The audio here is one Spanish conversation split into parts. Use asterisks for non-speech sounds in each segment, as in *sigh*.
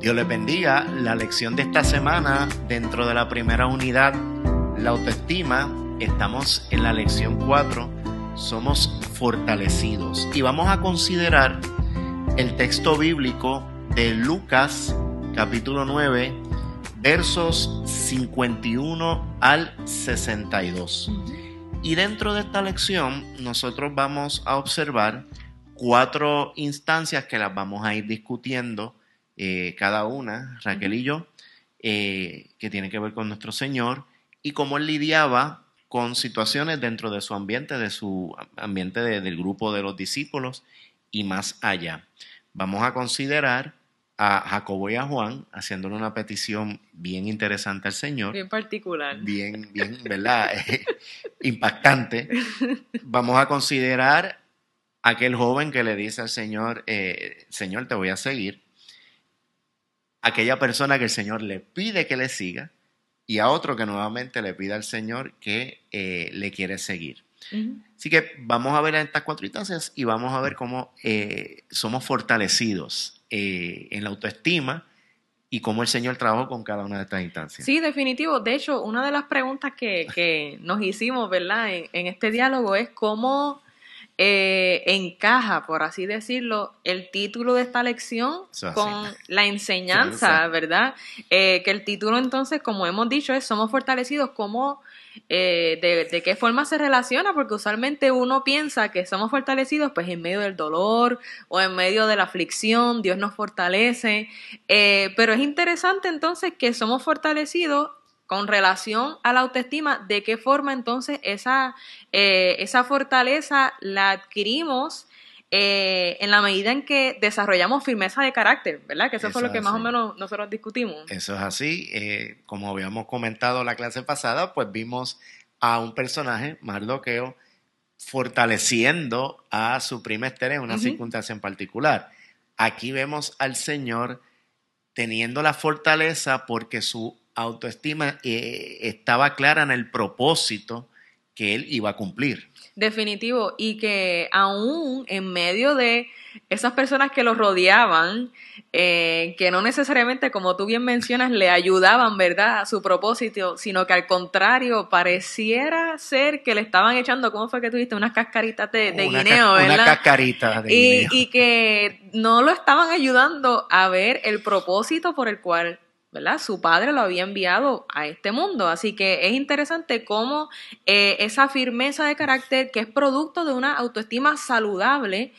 Dios les bendiga. La lección de esta semana dentro de la primera unidad, la autoestima, estamos en la lección 4, somos fortalecidos. Y vamos a considerar el texto bíblico de Lucas capítulo 9, versos 51 al 62. Y dentro de esta lección nosotros vamos a observar cuatro instancias que las vamos a ir discutiendo eh, cada una, Raquel y yo, eh, que tienen que ver con nuestro Señor y cómo él lidiaba con situaciones dentro de su ambiente, de su ambiente del grupo de los discípulos y más allá. Vamos a considerar a Jacobo y a Juan haciéndole una petición bien interesante al Señor. Bien particular. Bien, bien, ¿verdad? *laughs* Impactante. Vamos a considerar aquel joven que le dice al Señor, eh, Señor, te voy a seguir. Aquella persona que el Señor le pide que le siga y a otro que nuevamente le pide al Señor que eh, le quiere seguir. Así que vamos a ver estas cuatro instancias y vamos a ver cómo eh, somos fortalecidos eh, en la autoestima y cómo el Señor trabajó con cada una de estas instancias. Sí, definitivo. De hecho, una de las preguntas que, nos hicimos, ¿verdad? En, este diálogo es cómo eh, encaja, por así decirlo, el título de esta lección con la enseñanza, ¿verdad? Eh, que el título entonces, como hemos dicho, es Somos fortalecidos, cómo eh, de, qué forma se relaciona, porque usualmente uno piensa que somos fortalecidos pues en medio del dolor o en medio de la aflicción, Dios nos fortalece, eh, pero es interesante entonces que somos fortalecidos con relación a la autoestima, de qué forma entonces esa, eh, esa fortaleza la adquirimos eh, en la medida en que desarrollamos firmeza de carácter, ¿verdad? Que eso, fue lo que más o menos nosotros discutimos. Eso es así. Eh, como habíamos comentado la clase pasada, pues vimos a un personaje, Mardoqueo, fortaleciendo a su prima Esther en una circunstancia en particular. Aquí vemos al Señor teniendo la fortaleza porque su autoestima eh, estaba clara en el propósito que él iba a cumplir. Definitivo, y que aún en medio de esas personas que lo rodeaban, eh, que no necesariamente, como tú bien mencionas, le ayudaban, ¿verdad?, a su propósito, sino que al contrario, pareciera ser que le estaban echando, ¿cómo fue que tuviste? Unas cascaritas de, guineo, ¿verdad? Una cascarita de y, y que no lo estaban ayudando a ver el propósito por el cual ¿verdad? Su padre lo había enviado a este mundo. Así que es interesante cómo eh, esa firmeza de carácter, que es producto de una autoestima saludable,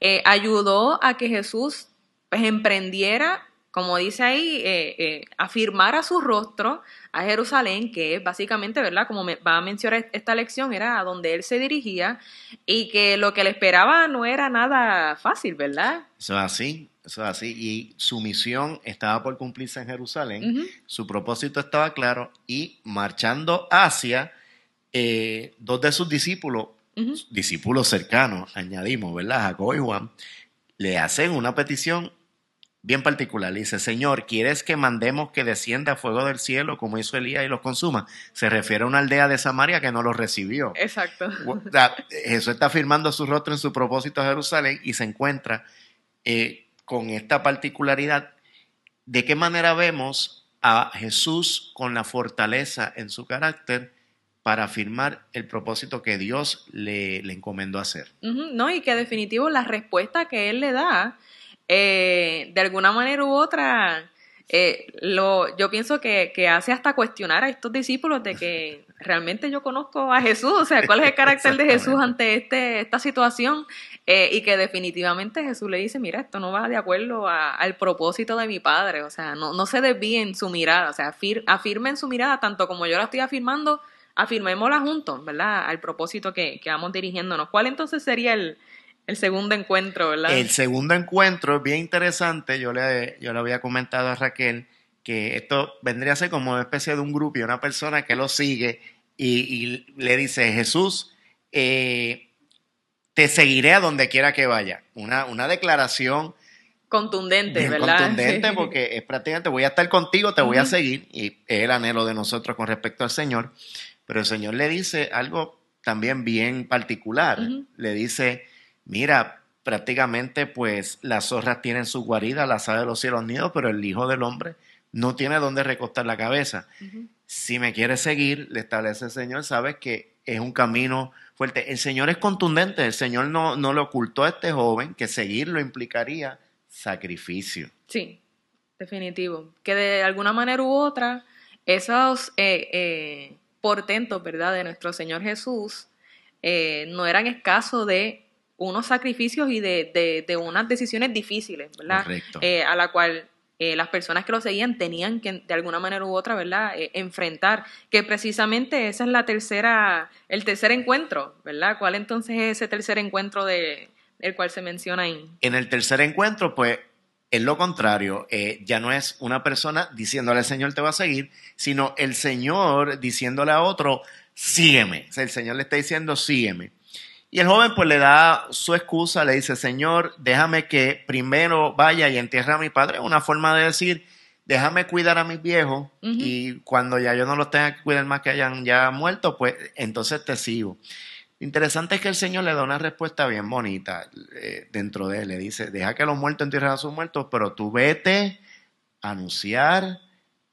eh, ayudó a que Jesús pues, emprendiera, como dice ahí, eh, afirmara su rostro a Jerusalén, que es básicamente, ¿verdad? Como va a mencionar esta lección, era a donde él se dirigía y que lo que le esperaba no era nada fácil, ¿verdad? Eso es así. Eso es así. Y su misión estaba por cumplirse en Jerusalén. Su propósito estaba claro. Y marchando hacia eh, dos de sus discípulos, discípulos cercanos, añadimos, ¿verdad? Jacob y Juan, le hacen una petición bien particular. Le dice, Señor, ¿quieres que mandemos que descienda fuego del cielo como hizo Elías y los consuma? Se refiere a una aldea de Samaria que no los recibió. Exacto. Jesús está firmando su rostro en su propósito a Jerusalén y se encuentra eh, con esta particularidad, ¿de qué manera vemos a Jesús con la fortaleza en su carácter para afirmar el propósito que Dios le, encomendó hacer? No, y que definitivo la respuesta que Él le da, eh, de alguna manera u otra, eh, lo, yo pienso que, hace hasta cuestionar a estos discípulos de que realmente yo conozco a Jesús, o sea, cuál es el *laughs* carácter de Jesús ante este, esta situación, eh, y que definitivamente Jesús le dice, mira, esto no va de acuerdo al propósito de mi Padre, o sea, no, no se desvíen su mirada, o sea, afirmen su mirada tanto como yo la estoy afirmando, afirmémosla juntos, ¿verdad? Al propósito que, que vamos dirigiéndonos. ¿Cuál entonces sería el, el segundo encuentro, ¿verdad? El segundo encuentro es bien interesante. Yo le, yo le había comentado a Raquel que esto vendría a ser como una especie de un grupo y una persona que lo sigue y, le dice, Jesús, eh, te seguiré a donde quiera que vaya. Una, una declaración contundente, ¿verdad? Contundente *laughs* porque es prácticamente voy a estar contigo, te voy a seguir y es el anhelo de nosotros con respecto al Señor. Pero el Señor le dice algo también bien particular. Le dice, mira, prácticamente pues las zorras tienen su guarida, las aves de los cielos nidos, pero el Hijo del Hombre no tiene dónde recostar la cabeza. Si me quiere seguir, le establece el Señor, sabes que es un camino fuerte. El Señor es contundente, el Señor no, no le ocultó a este joven que seguirlo implicaría sacrificio. Sí, definitivo. Que de alguna manera u otra, esos eh, eh, portentos, ¿verdad?, de nuestro Señor Jesús eh, no eran escasos de unos sacrificios y de, de, unas decisiones difíciles, ¿verdad? Correcto. a la cual las personas que lo seguían tenían que de alguna manera u otra, ¿verdad?, enfrentar, que precisamente esa es la tercera, el tercer encuentro, ¿verdad? ¿Cuál entonces es ese tercer encuentro de, el cual se menciona ahí? En el tercer encuentro, pues, es lo contrario, eh, ya no es una persona diciéndole al Señor te va a seguir, sino el Señor diciéndole a otro, sígueme. O el Señor le está diciendo, sígueme. Y el joven pues le da su excusa, le dice, Señor, déjame que primero vaya y entierre a mi padre. Una forma de decir, déjame cuidar a mis viejos y cuando ya yo no los tenga que cuidar más que hayan ya muerto, pues entonces te sigo. Interesante es que el Señor le da una respuesta bien bonita eh, dentro de él. Le dice, deja que los muertos entierren a sus muertos, pero tú vete a anunciar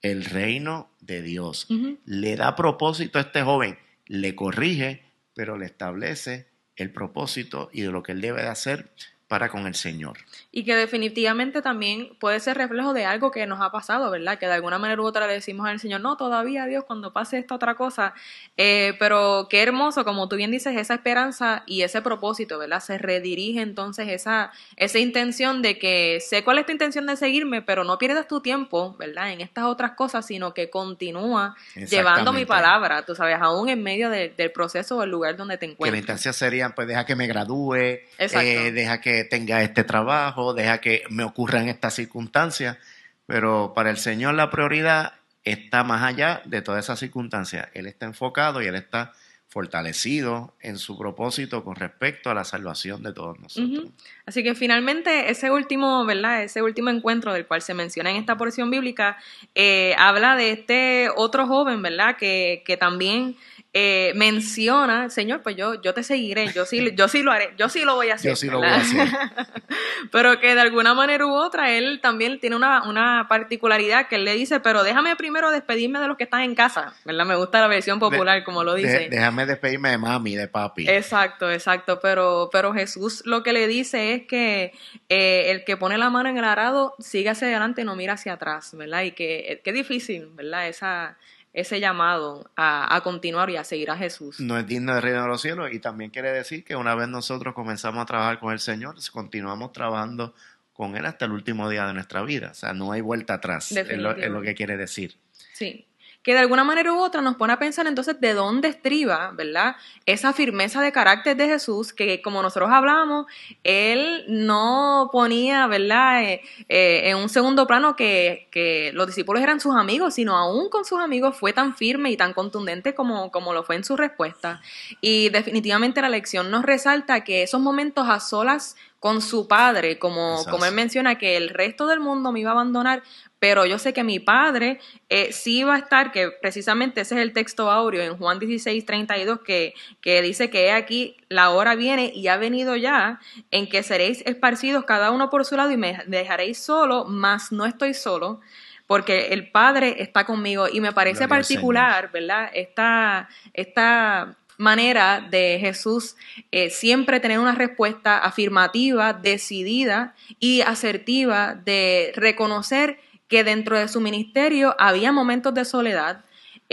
el reino de Dios. Le da propósito a este joven, le corrige, pero le establece el propósito y de lo que él debe de hacer para con el Señor. Y que definitivamente también puede ser reflejo de algo que nos ha pasado, ¿verdad? Que de alguna manera u otra le decimos al Señor, no, todavía Dios, cuando pase esta otra cosa. Eh, pero qué hermoso, como tú bien dices, esa esperanza y ese propósito, ¿verdad? Se redirige entonces esa, esa intención de que sé cuál es tu intención de seguirme, pero no pierdas tu tiempo, ¿verdad? En estas otras cosas, sino que continúa llevando mi palabra, tú sabes, aún en medio del proceso o el lugar donde te encuentras. Que la instancia sería, pues deja que me gradúe, eh, deja que tenga este trabajo, deja que me ocurran estas circunstancias, pero para el Señor la prioridad está más allá de todas esas circunstancias. Él está enfocado y él está fortalecido en su propósito con respecto a la salvación de todos nosotros. Así que finalmente ese último, ¿verdad? Ese último encuentro del cual se menciona en esta porción bíblica eh, habla de este otro joven, ¿verdad? Que, que también eh, menciona, Señor, pues yo, yo te seguiré, yo sí, yo sí lo haré, yo sí lo voy a hacer. Yo sí lo voy a hacer. *laughs* pero que de alguna manera u otra, él también tiene una, una, particularidad que él le dice, pero déjame primero despedirme de los que están en casa, ¿verdad? Me gusta la versión popular, como lo dice. déjame despedirme de mami, de papi. Exacto, exacto, pero, pero Jesús lo que le dice es que eh, el que pone la mano en el arado sigue hacia adelante y no mira hacia atrás, ¿verdad? Y que, que difícil, ¿verdad? Esa ese llamado a, continuar y a seguir a Jesús. No es digno del reino de los cielos y también quiere decir que una vez nosotros comenzamos a trabajar con el Señor, continuamos trabajando con Él hasta el último día de nuestra vida. O sea, no hay vuelta atrás, es lo, es lo que quiere decir. Sí que de alguna manera u otra nos pone a pensar entonces de dónde estriba, ¿verdad? Esa firmeza de carácter de Jesús, que como nosotros hablamos, él no ponía, ¿verdad?, eh, eh, en un segundo plano que, que, los discípulos eran sus amigos, sino aún con sus amigos fue tan firme y tan contundente como, como lo fue en su respuesta. Y definitivamente la lección nos resalta que esos momentos a solas con su padre, como, como él menciona que el resto del mundo me iba a abandonar, pero yo sé que mi padre eh, sí va a estar, que precisamente ese es el texto áureo en Juan 16, 32, que, que dice que aquí la hora viene y ha venido ya, en que seréis esparcidos cada uno por su lado y me dejaréis solo, mas no estoy solo porque el Padre está conmigo. Y me parece particular, ¿verdad? Esta, esta manera de Jesús eh, siempre tener una respuesta afirmativa, decidida y asertiva de reconocer que dentro de su ministerio había momentos de soledad,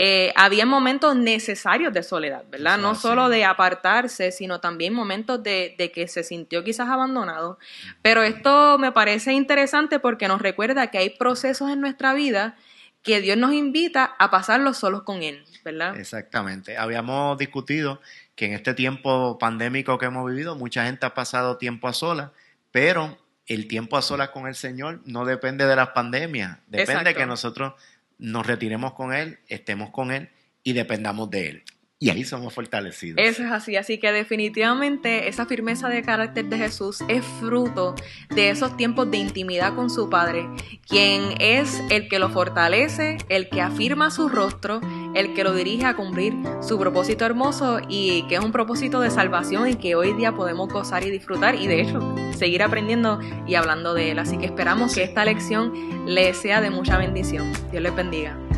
eh, había momentos necesarios de soledad, ¿verdad? no solo de apartarse, sino también momentos de, que se sintió quizás abandonado. Pero esto me parece interesante porque nos recuerda que hay procesos en nuestra vida que Dios nos invita a pasarlos solos con Él, ¿verdad? Exactamente. Habíamos discutido que en este tiempo pandémico que hemos vivido, mucha gente ha pasado tiempo a solas, pero el tiempo a solas con el Señor no depende de las pandemias, depende de que nosotros nos retiremos con Él, estemos con Él y dependamos de Él. Y ahí somos fortalecidos. Eso es así, así que definitivamente esa firmeza de carácter de Jesús es fruto de esos tiempos de intimidad con su Padre, quien es el que lo fortalece, el que afirma su rostro el que lo dirige a cumplir su propósito hermoso y que es un propósito de salvación y que hoy día podemos gozar y disfrutar y de hecho seguir aprendiendo y hablando de él. Así que esperamos que esta lección le sea de mucha bendición. Dios les bendiga.